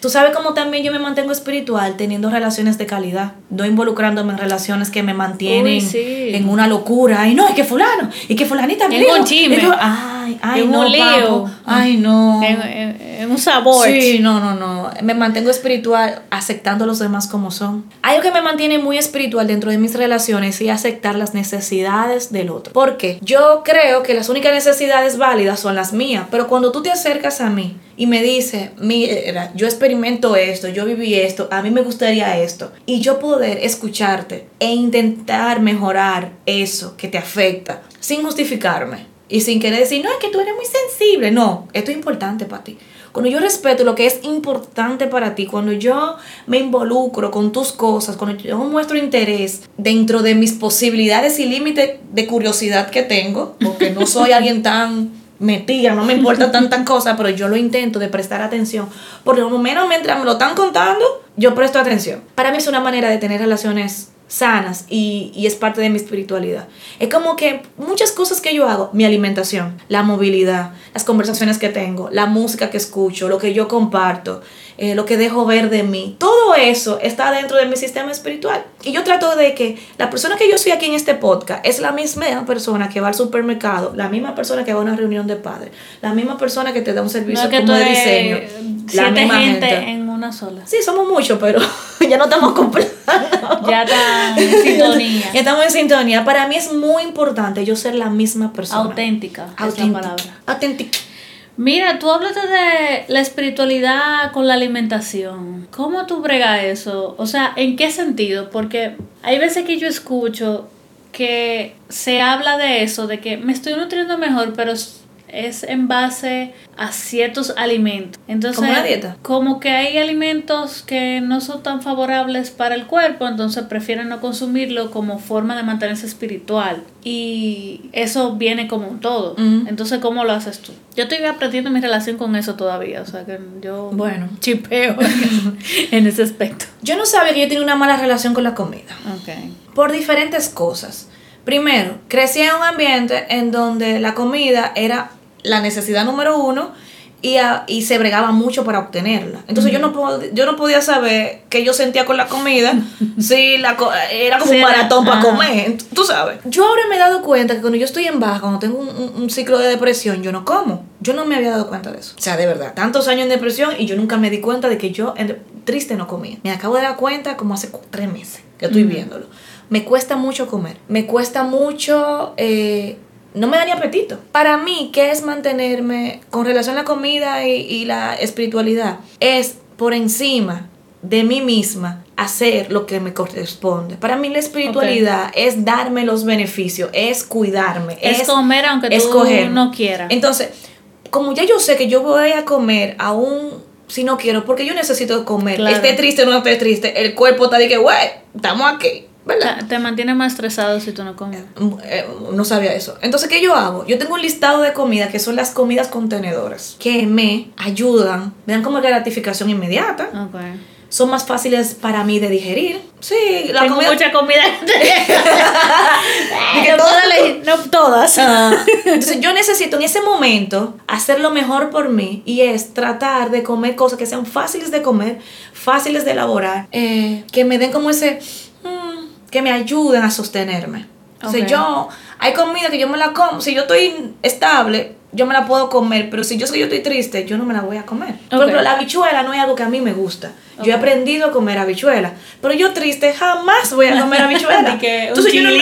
Tú sabes cómo también yo me mantengo espiritual teniendo relaciones de calidad, no involucrándome en relaciones que me mantienen Uy, sí. en una locura. Ay, no, es que fulano, y que fulanita me un chisme. Ay, ay, En no, un lío. Ay, no. En, en- en un sabor. Sí, no, no, no. Me mantengo espiritual aceptando a los demás como son. Algo que me mantiene muy espiritual dentro de mis relaciones y aceptar las necesidades del otro. Porque yo creo que las únicas necesidades válidas son las mías. Pero cuando tú te acercas a mí y me dices, mira, yo experimento esto, yo viví esto, a mí me gustaría esto. Y yo poder escucharte e intentar mejorar eso que te afecta sin justificarme. Y sin querer decir, no, es que tú eres muy sensible. No, esto es importante para ti. Cuando yo respeto lo que es importante para ti, cuando yo me involucro con tus cosas, cuando yo muestro interés dentro de mis posibilidades y límites de curiosidad que tengo, porque no soy [LAUGHS] alguien tan metida, no me importa tantas cosas, pero yo lo intento de prestar atención. Por lo menos mientras me lo están contando, yo presto atención. Para mí es una manera de tener relaciones sanas y, y es parte de mi espiritualidad. Es como que muchas cosas que yo hago, mi alimentación, la movilidad, las conversaciones que tengo, la música que escucho, lo que yo comparto, eh, lo que dejo ver de mí, todo eso está dentro de mi sistema espiritual. Y yo trato de que la persona que yo soy aquí en este podcast es la misma persona que va al supermercado, la misma persona que va a una reunión de padres, la misma persona que te da un servicio que como de diseño. La misma gente, gente. en una sola. Sí, somos muchos, pero [LAUGHS] ya no estamos completando. Ya está en [LAUGHS] sintonía. Ya estamos en sintonía. Para mí es muy importante yo ser la misma persona. Auténtica, Auténtica. Auténtica. Mira, tú hablaste de la espiritualidad con la alimentación. ¿Cómo tú bregas eso? O sea, ¿en qué sentido? Porque hay veces que yo escucho que se habla de eso, de que me estoy nutriendo mejor, pero es- en base a ciertos alimentos. Entonces, ¿Como una dieta? como que hay alimentos que no son tan favorables para el cuerpo, entonces prefieren no consumirlo como forma de mantenerse espiritual. Y eso viene como un todo. Entonces, ¿cómo lo haces tú? Yo estoy aprendiendo mi relación con eso todavía, o sea que yo Bueno. chipeo [LAUGHS] en ese aspecto. Yo no sabía que yo tenía una mala relación con la comida. Ok. Por diferentes cosas. Primero, crecí en un ambiente en donde la comida era la necesidad número uno y, a- y se bregaba mucho para obtenerla. Entonces yo, no pod- yo no podía saber qué yo sentía con la comida [LAUGHS] si la co- era como Sí, un era- maratón para comer. Tú sabes. Yo ahora me he dado cuenta que cuando yo estoy en baja, cuando tengo un, un- un ciclo de depresión, yo no como. Yo no me había dado cuenta de eso. O sea, de verdad, tantos años en depresión y yo nunca me di cuenta de que yo en triste no comía. Me acabo de dar cuenta como hace tres meses que estoy viéndolo. Me cuesta mucho comer. Me cuesta mucho... eh, no me da ni apetito. Para mí, ¿qué es mantenerme con relación a la comida y, y la espiritualidad? Es por encima de mí misma hacer lo que me corresponde. Para mí la espiritualidad es darme los beneficios, es cuidarme, Es, comer aunque tú escoger. no quieras. Entonces, como ya yo sé que yo voy a comer aún si no quiero, porque yo necesito comer, Claro. esté triste o no esté triste, el cuerpo está de que, güey, estamos aquí, ¿verdad? Te- mantiene más estresado si tú no comes. Mm, eh, no sabía eso. Entonces, ¿qué yo hago? Yo tengo un listado de comida que son las comidas contenedoras que me ayudan, me dan como gratificación inmediata, Ok. son más fáciles para mí de digerir. Sí, la Tengo comida... mucha comida. [LAUGHS] Que no, todas. Entonces yo necesito en ese momento hacer lo mejor por mí y es tratar de comer cosas que sean fáciles de comer, fáciles de elaborar, eh, que me den como ese, que me ayuden a sostenerme. Entonces Ok. yo, hay comida que yo me la como, si yo estoy estable, yo me la puedo comer, pero si yo sé que yo estoy triste, yo no me la voy a comer. Por Ok. ejemplo, la habichuela no es algo que a mí me gusta. Yo he aprendido a comer habichuela, pero yo triste jamás voy a comer habichuela. [LAUGHS] Que Entonces yo no, no,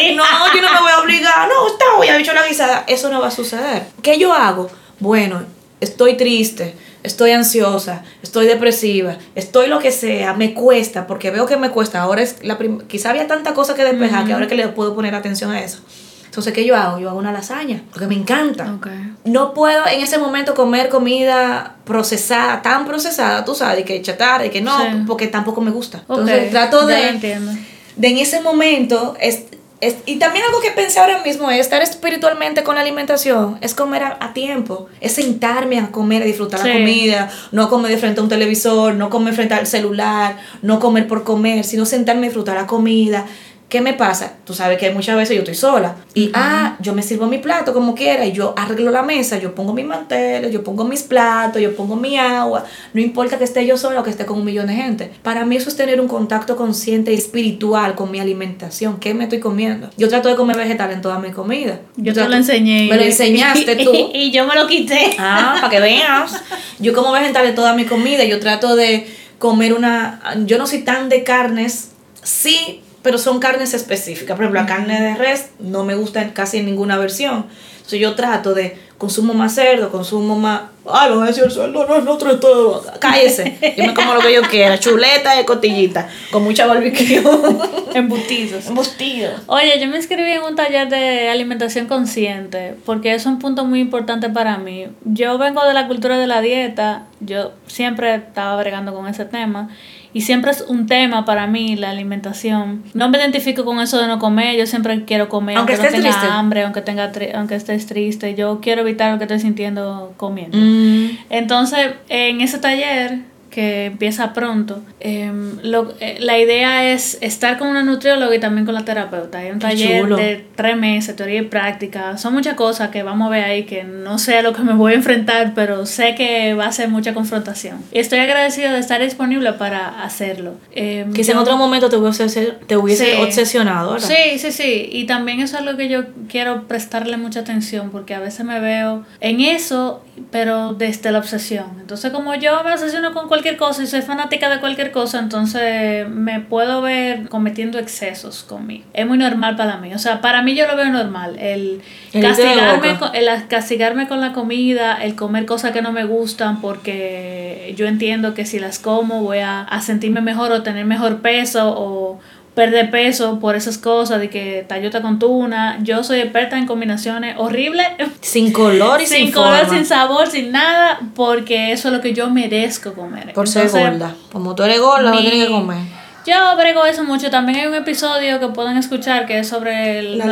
yo no me voy a obligar, no, está, voy a habichuela guisada. Eso no va a suceder. ¿Qué yo hago? Bueno, estoy triste, estoy ansiosa, estoy depresiva, estoy lo que sea, me cuesta, porque veo que me cuesta. Ahora es la quizá había tanta cosa que despejar que ahora que le puedo poner atención a eso. Entonces, ¿qué yo hago? Yo hago una lasaña, porque me encanta. No puedo en ese momento comer comida procesada, tan procesada, tú sabes, que chatarra, y que no, Sí. porque tampoco me gusta. Entonces, trato de de en ese momento es, es- y también algo que pensé ahora mismo es estar espiritualmente con la alimentación es comer a, a tiempo es sentarme a comer a disfrutar Sí. la comida no comer de frente a un televisor no comer frente al celular no comer por comer sino sentarme a disfrutar la comida ¿Qué me pasa? Tú sabes que muchas veces yo estoy sola. Y, ah, yo me sirvo mi plato como quiera y yo arreglo la mesa, yo pongo mis manteles, yo pongo mis platos, yo pongo mi agua. No importa que esté yo sola o que esté con un millón de gente. Para mí eso es tener un contacto consciente y espiritual con mi alimentación. ¿Qué me estoy comiendo? Yo trato de comer vegetal en toda mi comida. Yo te lo enseñé. Me lo enseñaste tú. [LAUGHS] y yo me lo quité. Ah, para que veas. Yo como vegetal en toda mi comida. Yo trato de comer una... Yo no soy tan de carnes. Sí, pero son carnes específicas. Por ejemplo, la carne de res no me gusta en casi en ninguna versión. Entonces yo trato de consumo más cerdo, consumo más... Ay, van a decir el cerdo no es nuestro todo. Cállese. Yo me como lo que yo quiera. Chuleta de cotillita. Con mucha barbecue. [LAUGHS] Embutidos. Embutidos. Oye, yo me inscribí en un taller de alimentación consciente porque es un punto muy importante para mí. Yo vengo de la cultura de la dieta. Yo siempre estaba bregando con ese tema. Y siempre es un tema para mí la alimentación. No me identifico con eso de no comer, yo siempre quiero comer Aunque aunque, no tenga triste. hambre, aunque tenga tri- aunque estés triste, yo quiero evitar lo que estoy sintiendo comiendo. Mm. Entonces, en ese taller que empieza pronto, em, lo- eh, la idea es estar con una nutrióloga y también con la terapeuta. Hay un Qué taller chulo. de tres meses, teoría y práctica. Son muchas cosas que vamos a ver ahí que no sé a lo que me voy a enfrentar, pero sé que va a ser mucha confrontación. Y estoy agradecida de estar disponible para hacerlo. Em, Quizá en otro momento te hubiese, te hubiese Sí. obsesionado. ¿verdad? Sí, sí, sí. Y también eso es algo que yo quiero prestarle mucha atención porque a veces me veo en eso, pero desde la obsesión. Entonces, como yo me obsesiono con cualquier cosa y soy fanática de cualquier cosa, entonces me puedo ver cometiendo excesos conmigo. Es muy normal para mí. O sea, para mí yo lo veo normal. El castigarme, con, el castigarme con la comida, el comer cosas que no me gustan porque yo entiendo que si las como voy a, a sentirme mejor o tener mejor peso o perder peso por esas cosas de que tallota con tuna. Yo soy experta en combinaciones horribles. Sin color y [LAUGHS] sin, sin color, forma. sin sabor, sin nada, porque eso es lo que yo merezco comer. Por ser gorda. Como tú eres gorda, no tienes que comer. Yo brego eso mucho. También hay un episodio que pueden escuchar que es sobre el- La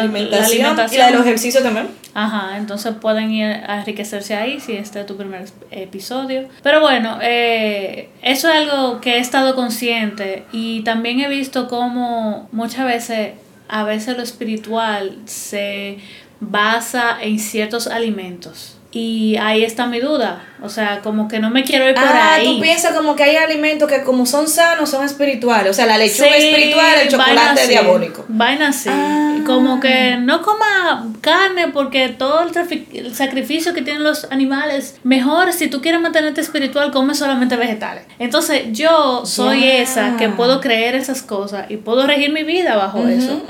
alimentación, y la de los ejercicios también. Ajá, entonces pueden ir a enriquecerse ahí si este es tu primer episodio. Pero bueno, eh, eso es algo que he estado consciente y también he visto cómo muchas veces, a veces lo espiritual se basa en ciertos alimentos. Y ahí está mi duda. O sea, como que no me quiero ir por ah, ahí. tú piensas como que hay alimentos que como son sanos, son espirituales. O sea, la lechuga Sí, es espiritual, el chocolate es diabólico. Vaina así. Ah. Como que no coma carne porque todo el, sacrificio que tienen los animales, mejor si tú quieres mantenerte espiritual, come solamente vegetales. Entonces yo soy esa que puedo creer esas cosas y puedo regir mi vida bajo eso.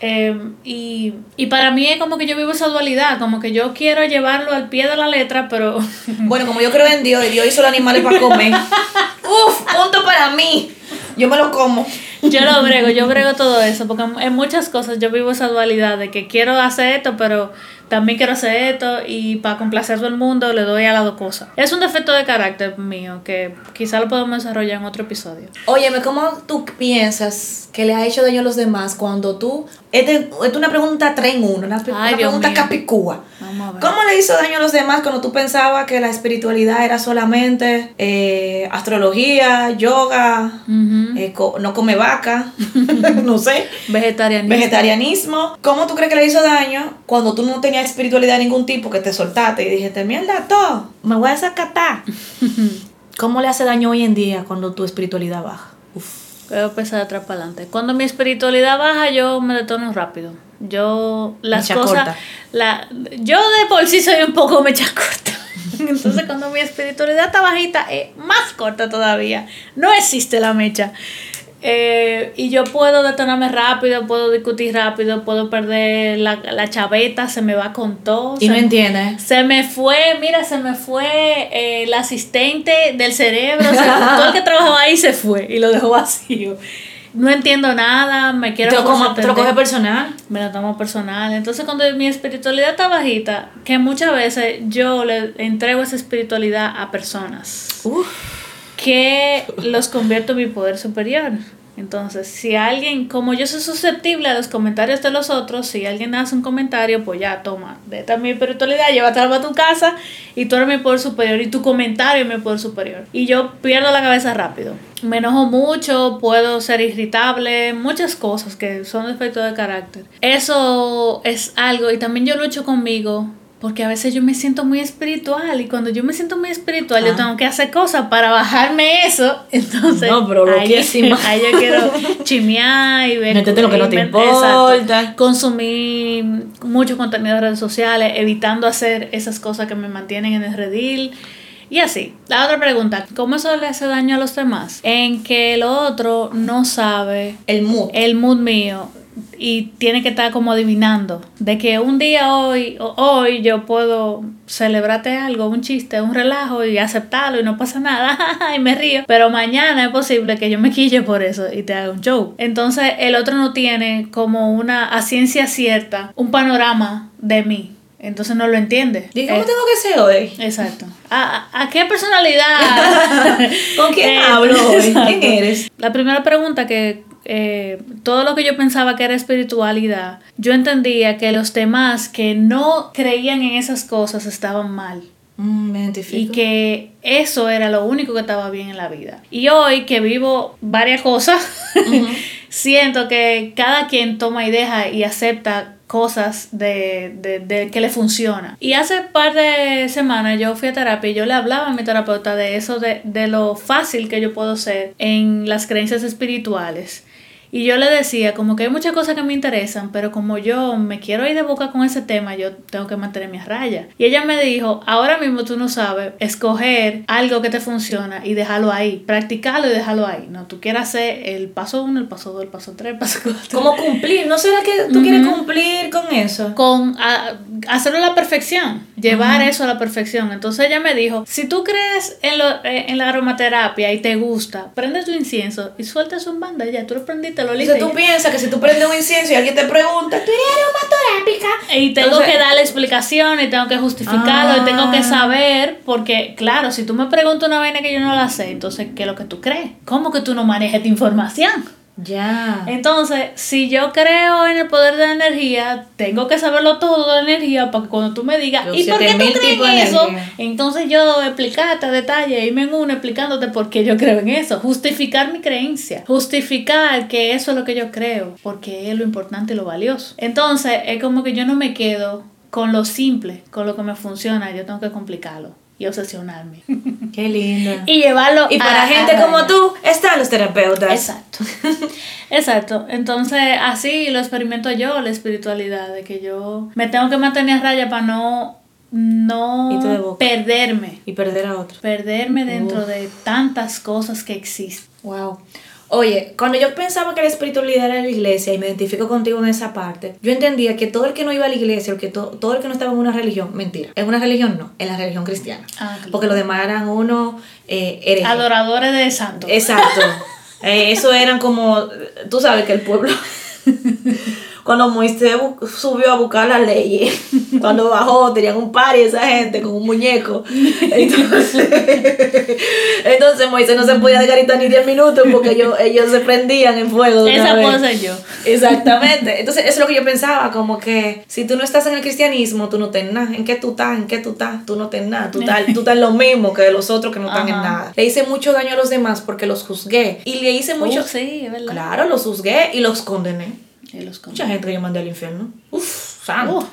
Eh, y, y para mí es como que yo vivo esa dualidad, como que yo quiero llevarlo al pie de la letra, pero Bueno, como yo creo en Dios y Dios hizo los animales para comer. [LAUGHS] Uf, punto para mí. Yo me lo como. Yo lo brego, yo brego todo eso, porque en muchas cosas yo vivo esa dualidad de que quiero hacer esto, pero también quiero hacer esto y para complacer a todo el mundo le doy a las dos cosas. Es un defecto de carácter mío que quizá lo podemos desarrollar en otro episodio. Óyeme, ¿cómo tú piensas que le ha hecho daño a los demás cuando tú... Esta es una pregunta 3 en 1, una, Ay, una pregunta mío. capicúa. Vamos a ver. ¿Cómo le hizo daño a los demás cuando tú pensabas que la espiritualidad era solamente eh, astrología, yoga, Ujú. eh, co- no come vaca, [LAUGHS] no sé, [LAUGHS] Vegetarianismo. vegetarianismo? ¿Cómo tú crees que le hizo daño cuando tú no tenías espiritualidad de ningún tipo, que te soltaste y dijiste, mierda, todo, me voy a desacatar? [LAUGHS] ¿Cómo le hace daño hoy en día cuando tu espiritualidad baja? Uf. Voy a empezar atrás para adelante. Cuando mi espiritualidad baja, yo me detono rápido. Yo las Mecha cosas, corta. la, yo de por sí soy un poco mecha corta. [LAUGHS] Entonces cuando mi espiritualidad está bajita, es más corta todavía. No existe la mecha. Eh, y yo puedo detenerme rápido, puedo discutir rápido, puedo perder la, la chaveta, se me va con todo. Y se no me- entiendes. se me fue, mira, se me fue eh, el asistente del cerebro, o sea, [LAUGHS] todo el que trabajaba ahí se fue y lo dejó vacío. No entiendo nada, me quiero Te lo, como- te lo coge personal. me lo tomo personal. Entonces, cuando mi espiritualidad está bajita, que muchas veces yo le entrego esa espiritualidad a personas Uf. Que los convierto en mi poder superior. Entonces, si alguien, como yo soy susceptible a los comentarios de los otros, si alguien hace un comentario, pues ya, toma, de mi espiritualidad, llévatela a tu casa y tú eres mi poder superior y tu comentario es mi poder superior. Y yo pierdo la cabeza rápido. Me enojo mucho, puedo ser irritable, muchas cosas que son efectos de carácter. Eso es algo, y también yo lucho conmigo porque a veces yo me siento muy espiritual y cuando yo me siento muy espiritual yo ah. tengo que hacer cosas para bajarme eso. [LAUGHS] Entonces, no, pero ahí, [LAUGHS] ahí yo quiero chimear y ver. lo que no te importa. consumir mucho contenido de redes sociales, evitando hacer esas cosas que me mantienen en el redil. Y así, la otra pregunta, ¿cómo eso le hace daño a los demás? En que el otro no sabe el mood, el mood mío y tiene que estar como adivinando de que un día hoy hoy yo puedo celebrarte algo, un chiste, un relajo y aceptarlo y no pasa nada [LAUGHS] y me río, pero mañana es posible que yo me quille por eso y te haga un show. Entonces el otro no tiene como una a ciencia cierta un panorama de mí. Entonces no lo entiende. ¿Y cómo eh, tengo que ser hoy? Exacto. ¿A, a qué personalidad? [LAUGHS] ¿Con quién eh, hablo hoy? ¿Quién [LAUGHS] eres? La primera pregunta que eh, todo lo que yo pensaba que era espiritualidad, yo entendía que los demás que no creían en esas cosas estaban mal. Mm, y que eso era lo único que estaba bien en la vida. Y hoy que vivo varias cosas, [LAUGHS] siento que cada quien toma y deja y acepta cosas de, de, de, que le funciona. Y hace par de semanas yo fui a terapia y yo le hablaba a mi terapeuta de eso, de, de lo fácil que yo puedo ser en las creencias espirituales y yo le decía, como que hay muchas cosas que me interesan, pero como yo me quiero ir de boca con ese tema, yo tengo que mantener mi raya. Y ella me dijo, ahora mismo tú no sabes escoger algo que te funciona y dejarlo ahí, practicarlo y dejarlo ahí. No, tú quieres hacer el paso uno, el paso dos, el paso tres, el paso cuatro. Como cumplir, ¿no será que tú quieres cumplir con eso? Con hacerlo a la perfección, llevar eso a la perfección. Entonces ella me dijo, si tú crees en, lo, eh, en la aromaterapia y te gusta, prende tu incienso y sueltas un banda, ya tú lo prendiste entonces tú piensas que si tú prendes un incienso y alguien te pregunta, ¿tú eres aromaterápica? Y tengo que darle explicaciones, tengo que justificarlo, y tengo que ah. saber, porque claro, si tú me preguntas una vaina que yo no la sé, entonces, ¿qué es lo que tú crees? ¿Cómo que tú no manejas esta información? Ya. Entonces, si yo creo en el poder de la energía, tengo que saberlo todo de la energía para que cuando tú me digas, ¿y por qué tú crees en eso? Entonces yo explicarte a detalle, irme en uno explicándote por qué yo creo en eso, justificar mi creencia, justificar que eso es lo que yo creo, porque es lo importante y lo valioso. Entonces, es como que yo no me quedo con lo simple, con lo que me funciona, yo tengo que complicarlo y obsesionarme. Qué lindo. y llevarlo Y para gente como tú están los terapeutas. Exacto. Exacto. Entonces, así lo experimento yo, la espiritualidad, de que yo me tengo que mantener a raya para no no perderme. Y perder a otros. Perderme dentro de tantas cosas que existen. Wow. Oye, cuando yo pensaba que la espiritualidad era la iglesia y me identifico contigo en esa parte, yo entendía que todo el que no iba a la iglesia o que todo el que no estaba en una religión, mentira. En una religión no, en la religión cristiana. Ah, Porque los demás eran unos eh, Adoradores de santos. Exacto. [LAUGHS] Eh, eso eran como, tú sabes que el pueblo [LAUGHS] cuando Moisés subió a buscar la ley, [LAUGHS] cuando bajó, tenían un par y esa gente con un muñeco. [LAUGHS] Entonces, [LAUGHS] entonces Moisés no se podía desgaritar ni 10 minutos porque ellos, ellos se prendían en fuego. esa cosa yo. Exactamente. Entonces, eso es lo que yo pensaba, como que si tú no estás en el cristianismo, tú no tienes nada. ¿En qué tú estás? ¿En qué tú estás? Tú no tienes nada. Tú estás, tú estás lo mismo que los otros que no están en nada. Le hice mucho daño a los demás porque los juzgué. Y le hice mucho... sí, es verdad. Claro, los juzgué y los condené. Mucha gente que yo mandé al infierno. Uf, santo.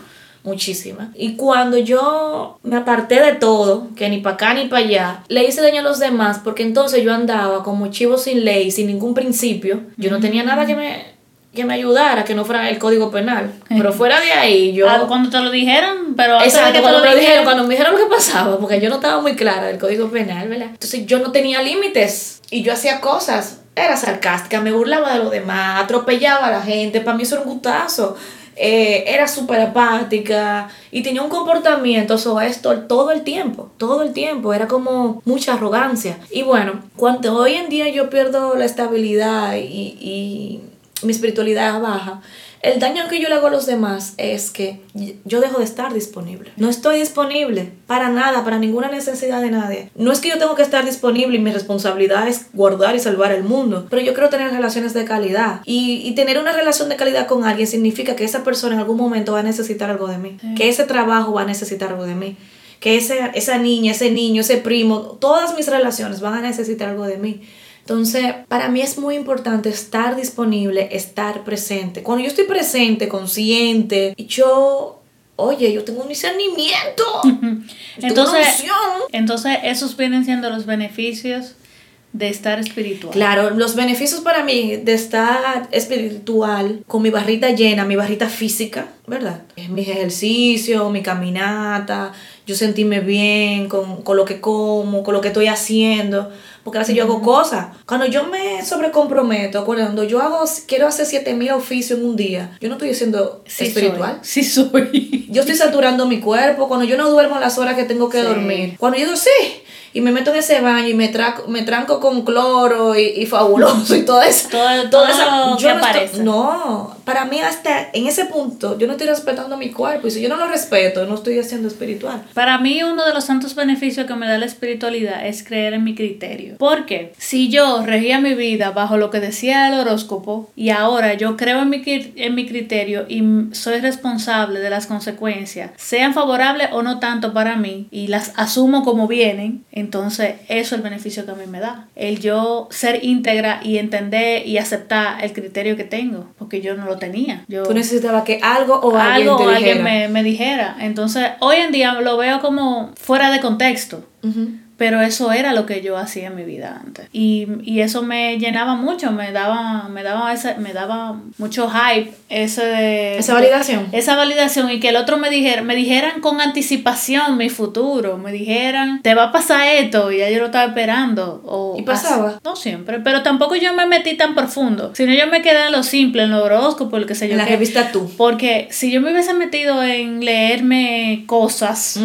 Muchísima. Y cuando yo me aparté de todo, que ni para acá ni para allá, le hice daño a los demás porque entonces yo andaba como chivo sin ley, sin ningún principio. Yo no tenía nada que me, que me ayudara, que no fuera el código penal. Pero fuera de ahí, yo. Ah, cuando te lo dijeron, pero. Exacto, cuando me lo dijeron, cuando me dijeron lo que pasaba, porque yo no estaba muy clara del código penal, ¿verdad? Entonces yo no tenía límites y yo hacía cosas era sarcástica, me burlaba de los demás, atropellaba a la gente, para mí eso era un gustazo. Eh, era súper apática y tenía un comportamiento sobre esto todo el tiempo, todo el tiempo, era como mucha arrogancia. Y bueno, cuando hoy en día yo pierdo la estabilidad y, mi espiritualidad baja, el daño que yo le hago a los demás es que yo dejo de estar disponible. No estoy disponible para nada, para ninguna necesidad de nadie. No es que yo tengo que estar disponible y mi responsabilidad es guardar y salvar el mundo, pero yo quiero tener relaciones de calidad. Y, tener una relación de calidad con alguien significa que esa persona en algún momento va a necesitar algo de mí, que ese trabajo va a necesitar algo de mí que ese, esa niña, ese niño, ese primo, todas mis relaciones van a necesitar algo de mí. Entonces, para mí es muy importante estar disponible, estar presente. Cuando yo estoy presente, consciente, yo oye, yo tengo un discernimiento. [LAUGHS] entonces, entonces, esos vienen siendo los beneficios de estar espiritual. Claro, los beneficios para mí de estar espiritual con mi barrita llena, mi barrita física, ¿verdad? Es mi ejercicio, mi caminata, yo sentirme bien con, con lo que como, con lo que estoy haciendo porque a veces yo hago cosas. Cuando yo me sobrecomprometo, cuando yo hago, quiero hacer 7000 oficios en un día, yo no estoy siendo espiritual. Sí soy. Yo estoy saturando mi cuerpo, cuando yo no duermo las horas que tengo que dormir. Cuando yo digo, sí, y me meto en ese baño y me, traco, me tranco con cloro y, y fabuloso y todo eso. todo, todo, eso que no aparece. no, para mí hasta en ese punto yo no estoy respetando mi cuerpo y si yo no lo respeto no estoy haciendo espiritual. Para mí uno de los santos beneficios que me da la espiritualidad es creer en mi criterio. Porque si yo regía mi vida bajo lo que decía el horóscopo y ahora yo creo en mi, en mi criterio y soy responsable de las consecuencias, sean favorables o no tanto para mí y las asumo como vienen, entonces eso es el beneficio que a mí me da. El yo ser íntegra y entender y aceptar el criterio que tengo, porque yo no lo tenía. Yo, Tú necesitabas que algo o alguien, algo, alguien me, me, dijera. Entonces hoy en día lo veo como fuera de contexto. Pero eso era lo que yo hacía en mi vida antes. Y, y eso me llenaba mucho, me daba, me daba ese, me daba mucho hype, ese esa validación. esa validación y que el otro me dijera, me dijeran con anticipación mi futuro, me dijeran, te va a pasar esto, y ya yo lo estaba esperando. O ¿Y pasaba? no siempre, pero tampoco yo me metí tan profundo, sino yo me quedé en lo simple, en lo horóscopo, el que sé yo. En la revista tú. Porque si yo me hubiese metido en leerme cosas,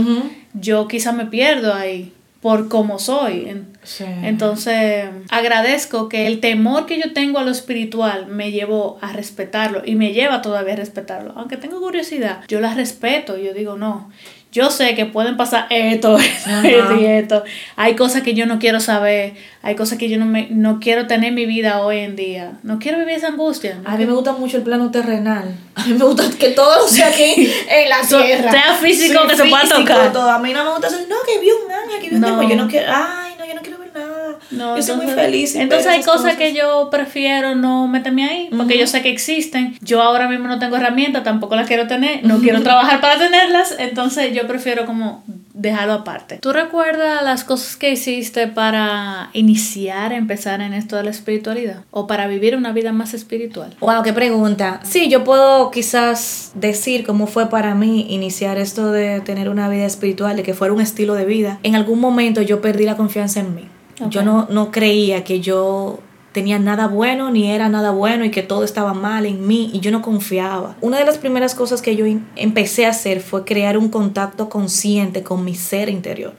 yo quizá me pierdo ahí por cómo soy. Entonces, agradezco que el temor que yo tengo a lo espiritual me llevó a respetarlo y me lleva todavía a respetarlo. Aunque tengo curiosidad, yo la respeto. Yo digo, no, yo sé que pueden pasar esto, [LAUGHS] esto y esto. Hay cosas que yo no quiero saber, hay cosas que yo no, me, no quiero tener en mi vida hoy en día. No quiero vivir esa angustia. A mí me gusta mucho el plano terrenal. A mí me gusta que todo [LAUGHS] sea aquí en la tierra. Sea físico, que se pueda tocar. Todo. A mí no me gusta decir, no, que vi un ángel, que vi un no. Yo no quiero, ay, no, yo no quiero. No, yo soy muy feliz. Entonces hay cosas, que yo prefiero no meterme ahí, porque yo sé que existen. Yo ahora mismo no tengo herramientas, tampoco las quiero tener, no quiero trabajar para tenerlas, entonces yo prefiero como dejarlo aparte. ¿Tú recuerdas las cosas que hiciste para iniciar, empezar en esto de la espiritualidad? ¿O para vivir una vida más espiritual? Wow, qué pregunta. Sí, yo puedo quizás decir cómo fue para mí iniciar esto de tener una vida espiritual, de que fuera un estilo de vida. En algún momento yo perdí la confianza en mí. Yo no, no creía que yo tenía nada bueno ni era nada bueno y que todo estaba mal en mí y yo no confiaba. Una de las primeras cosas que yo empecé a hacer fue crear un contacto consciente con mi ser interior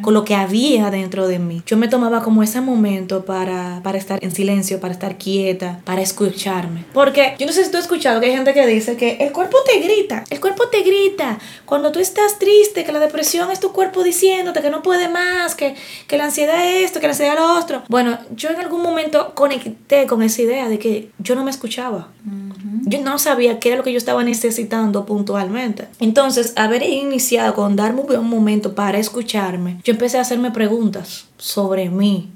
con lo que había dentro de mí. Yo me tomaba como ese momento para, para estar en silencio, para estar quieta, para escucharme. Porque yo no sé si tú has escuchado que hay gente que dice que el cuerpo te grita, el cuerpo te grita. Cuando tú estás triste, que la depresión es tu cuerpo diciéndote que no puede más, que, que la ansiedad es esto, que la ansiedad es lo otro. Bueno, yo en algún momento conecté con esa idea de que yo no me escuchaba. Yo no sabía qué era lo que yo estaba necesitando puntualmente. Entonces, haber iniciado con darme un momento para escucharme, yo empecé a hacerme preguntas sobre mí,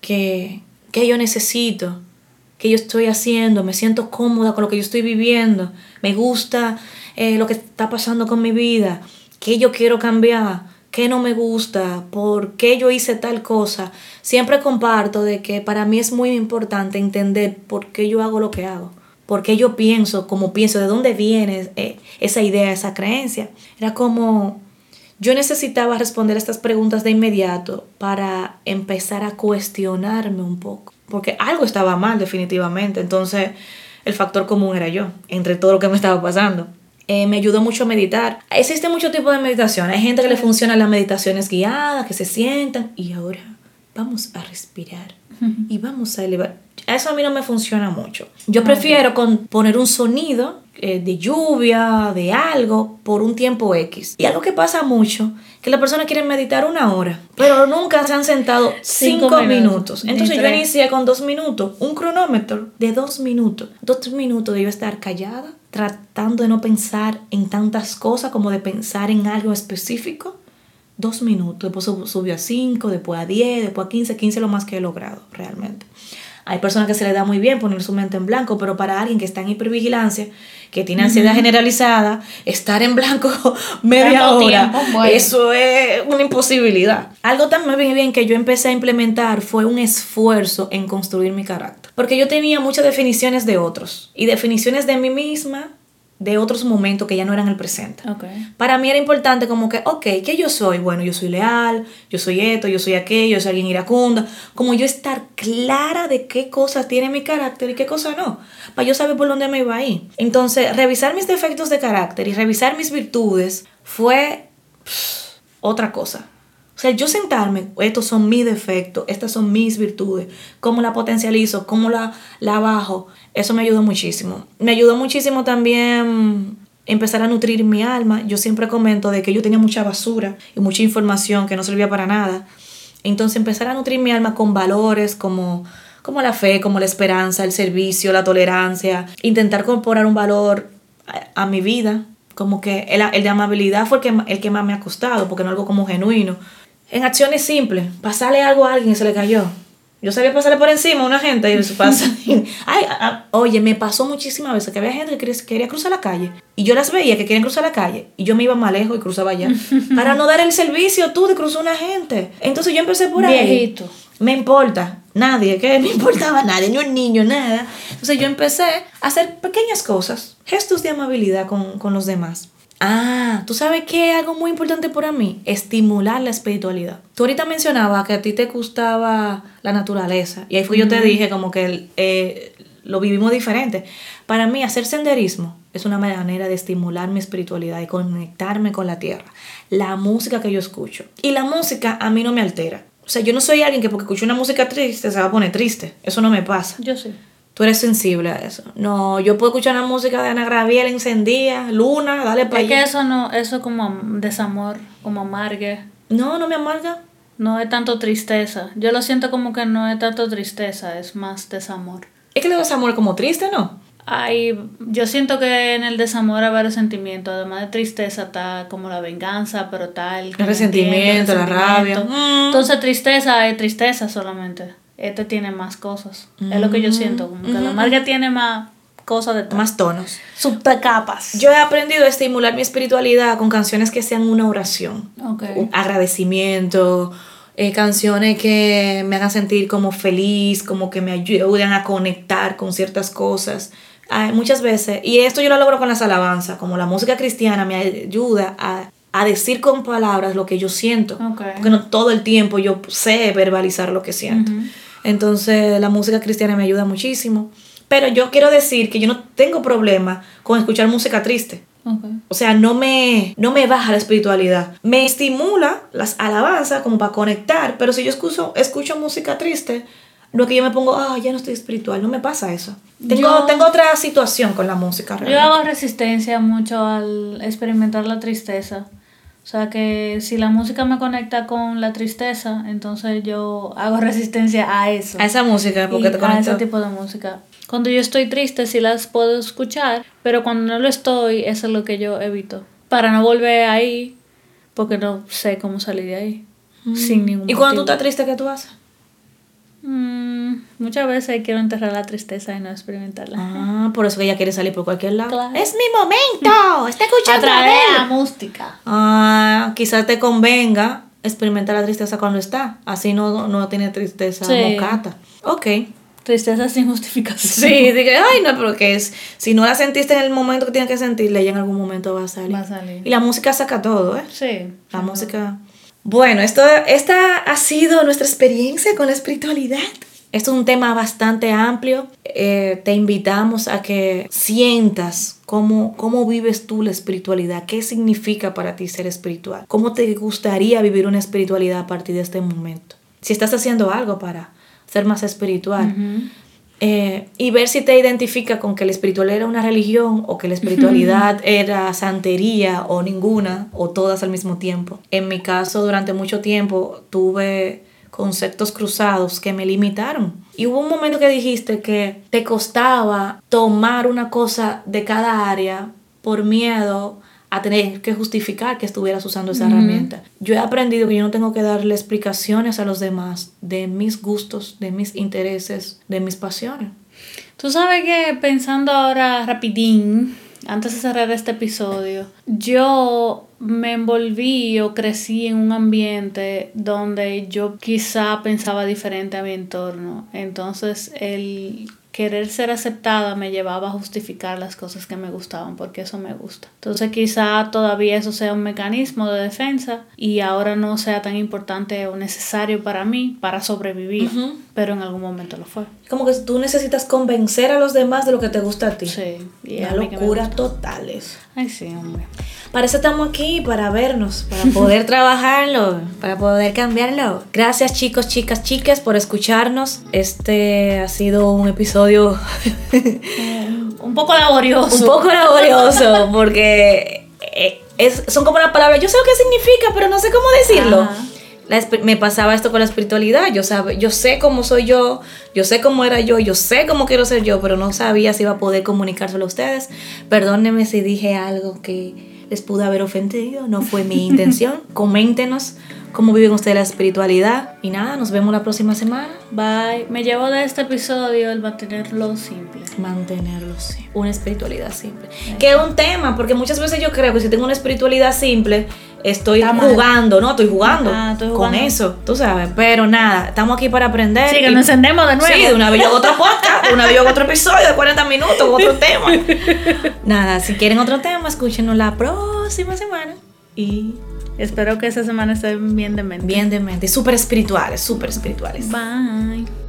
qué, qué yo necesito, qué yo estoy haciendo, me siento cómoda con lo que yo estoy viviendo, me gusta eh, lo que está pasando con mi vida, qué yo quiero cambiar, qué no me gusta, por qué yo hice tal cosa. Siempre comparto de que para mí es muy importante entender por qué yo hago lo que hago por qué yo pienso como pienso, de dónde viene eh, esa idea, esa creencia. Era como yo necesitaba responder estas preguntas de inmediato para empezar a cuestionarme un poco, porque algo estaba mal definitivamente, entonces el factor común era yo, entre todo lo que me estaba pasando. Eh, me ayudó mucho a meditar. Existe mucho tipo de meditación. Hay gente que le funcionan las meditaciones guiadas, que se sientan y ahora vamos a respirar y vamos a elevar. Eso a mí no me funciona mucho. Yo prefiero con poner un sonido eh, de lluvia, de algo, por un tiempo X. Y algo que pasa mucho, que las personas quieren meditar una hora, pero nunca se han sentado [LAUGHS] cinco, Cinco minutos. minutos, Entonces yo inicié con dos minutos, un cronómetro de dos minutos. Dos minutos de yo estar callada, tratando de no pensar en tantas cosas como de pensar en algo específico. Dos minutos, después sub- subió a cinco, después a diez, después a quince, quince lo más que he logrado realmente. Hay personas que se les da muy bien poner su mente en blanco, pero para alguien que está en hipervigilancia, que tiene ansiedad generalizada, estar en blanco [LAUGHS] media Tanto hora, tiempo, bueno. eso es una imposibilidad. Algo también bien, bien que yo empecé a implementar fue un esfuerzo en construir mi carácter. Porque yo tenía muchas definiciones de otros y definiciones de mí misma de otros momentos que ya no eran el presente. Ok. Para mí era importante como que, ok, ¿qué yo soy? Bueno, yo soy leal, yo soy esto, yo soy aquello, yo soy alguien iracunda. Como yo estar clara de qué cosas tiene mi carácter y qué cosas no. Para yo saber por dónde me iba a ir. Entonces, revisar mis defectos de carácter y revisar mis virtudes fue pff, otra cosa. O sea, yo sentarme, estos son mis defectos, estas son mis virtudes, cómo la potencializo, cómo la, la bajo, eso me ayudó muchísimo. Me ayudó muchísimo también empezar a nutrir mi alma. Yo siempre comento de que yo tenía mucha basura y mucha información que no servía para nada. Entonces empezar a nutrir mi alma con valores como, como la fe, como la esperanza, el servicio, la tolerancia, intentar incorporar un valor a, a mi vida, como que el, el de amabilidad fue el que, el que más me ha costado, porque no algo como genuino. En acciones simples, pasarle algo a alguien y se le cayó. Yo sabía pasarle por encima a una gente y eso pasa. [LAUGHS] [LAUGHS] Ay, a- a- oye, me pasó muchísimas veces que había gente que quería, quería cruzar la calle y yo las veía que querían cruzar la calle y yo me iba más lejos y cruzaba allá [LAUGHS] para no dar el servicio tú de cruzar una gente. Entonces yo empecé por ahí. Viejito. Me importa, nadie, que me importaba nadie, ni un niño, nada. Entonces yo empecé a hacer pequeñas cosas, gestos de amabilidad con, con los demás. Ah, tú sabes que algo muy importante para mí, estimular la espiritualidad. Tú ahorita mencionabas que a ti te gustaba la naturaleza y ahí fue yo te dije como que eh, lo vivimos diferente. Para mí hacer senderismo es una manera de estimular mi espiritualidad y conectarme con la tierra. La música que yo escucho. Y la música a mí no me altera. O sea, yo no soy alguien que porque escucho una música triste se va a poner triste. Eso no me pasa. Yo sí. Tú eres sensible a eso. No, yo puedo escuchar una música de Ana Graviel encendida, Luna, dale para Es que eso no, eso como am- desamor, como amargue. No, no me amarga. No es tanto tristeza. Yo lo siento como que no es tanto tristeza, es más desamor. Es que le desamor como triste, ¿no? Hay, yo siento que en el desamor hay varios sentimientos. Además de tristeza está como la venganza, pero está el, El resentimiento, el la rabia. Mm. Entonces tristeza es tristeza solamente. Este tiene más cosas. Es lo que yo siento. Como que la amarga tiene más cosas de Más tonos. subcapas. Yo he aprendido a estimular mi espiritualidad con canciones que sean una oración. Ok. Un agradecimiento, eh, canciones que me hagan sentir como feliz, como que me ayuden a conectar con ciertas cosas. Ay, muchas veces, y esto yo lo logro con las alabanzas, como la música cristiana me ayuda a, a decir con palabras lo que yo siento. Ok. Porque no todo el tiempo yo sé verbalizar lo que siento. Entonces la música cristiana me ayuda muchísimo. Pero yo quiero decir que yo no tengo problema con escuchar música triste. Ok. O sea, no me, no me baja la espiritualidad. Me estimula las alabanzas como para conectar. Pero si yo escucho, escucho música triste, no es que yo me pongo, ah, ya no estoy espiritual. No me pasa eso. Tengo, Yo- tengo otra situación con la música Yo hago resistencia mucho al experimentar la tristeza. O sea que si la música me conecta con la tristeza, entonces yo hago [LAUGHS] resistencia a eso. A esa música, porque te a conecta. ese tipo de música. Cuando yo estoy triste sí las puedo escuchar, pero cuando no lo estoy, eso es lo que yo evito. Para no volver ahí, porque no sé cómo salir de ahí. Sin ningún Mm. ¿Y cuando tú estás triste, qué tú haces? Mm, muchas veces quiero enterrar la tristeza y no experimentarla. Ah, por eso que ella quiere salir por cualquier lado. Claro. Es mi momento. [LAUGHS] Está A escuchando a de la música. Ah, quizás te convenga experimentar la tristeza cuando está. Así no, no tiene tristeza Sí. mocata. Ok. Tristeza sin justificación. Sí, dije, ay, no, pero que es. Si no la sentiste en el momento que tienes que sentirla, ya en algún momento va a salir. Va a salir. Y la música saca todo, ¿eh? Sí. La música. Bueno, esto, esta ha sido nuestra experiencia con la espiritualidad. Esto es un tema bastante amplio. Eh, te invitamos a que sientas cómo, cómo vives tú la espiritualidad, qué significa para ti ser espiritual, cómo te gustaría vivir una espiritualidad a partir de este momento. Si estás haciendo algo para ser más espiritual. Eh, y ver si te identifica con que la espiritualidad era una religión o que la espiritualidad era santería o ninguna o todas al mismo tiempo. En mi caso, durante mucho tiempo tuve conceptos cruzados que me limitaron. Y hubo un momento que dijiste que te costaba tomar una cosa de cada área por miedo a tener que justificar que estuvieras usando esa herramienta. Yo he aprendido que yo no tengo que darle explicaciones a los demás de mis gustos, de mis intereses, de mis pasiones. Tú sabes que pensando ahora rapidín, antes de cerrar este episodio, yo me envolví o crecí en un ambiente donde yo quizá pensaba diferente a mi entorno. Entonces el querer ser aceptada me llevaba a justificar las cosas que me gustaban porque eso me gusta. Entonces quizá todavía eso sea un mecanismo de defensa y ahora no sea tan importante o necesario para mí para sobrevivir, pero en algún momento lo fue. Como que tú necesitas convencer a los demás de lo que te gusta a ti. Sí, y Una locura totales. Ay, sí, hombre. Para eso estamos aquí, para vernos, para poder [LAUGHS] trabajarlo, para poder cambiarlo. Gracias chicos, chicas, chicas por escucharnos. Este ha sido un episodio [LAUGHS] un poco laborioso. Un poco laborioso porque eh, es, son como las palabras, yo sé lo que significa, pero no sé cómo decirlo. Me pasaba esto con la espiritualidad, yo, sabe, yo sé cómo soy yo, yo sé cómo era yo, yo sé cómo quiero ser yo, pero no sabía si iba a poder comunicárselo a ustedes. Perdónenme si dije algo que les pude haber ofendido, no fue mi [LAUGHS] intención. Coméntenos cómo viven ustedes la espiritualidad. Y nada, nos vemos la próxima semana. Bye. Me llevo de este episodio el mantenerlo simple. Mantenerlo simple. Una espiritualidad simple. Que es un tema, porque muchas veces yo creo que si tengo una espiritualidad simple, estoy jugando, ¿no? Estoy jugando, con eso, tú sabes. Pero nada, estamos aquí para aprender. Sí, que nos encendemos de nuevo. Sí, de una vez yo hago otro [LAUGHS] podcast, de una vez yo hago otro episodio de 40 minutos, otro [LAUGHS] tema. nada, si quieren otro tema, escúchenos la próxima semana. Y Espero que esa semana estén bien de mente. Bien de mente. Súper espirituales, súper espirituales. Bye.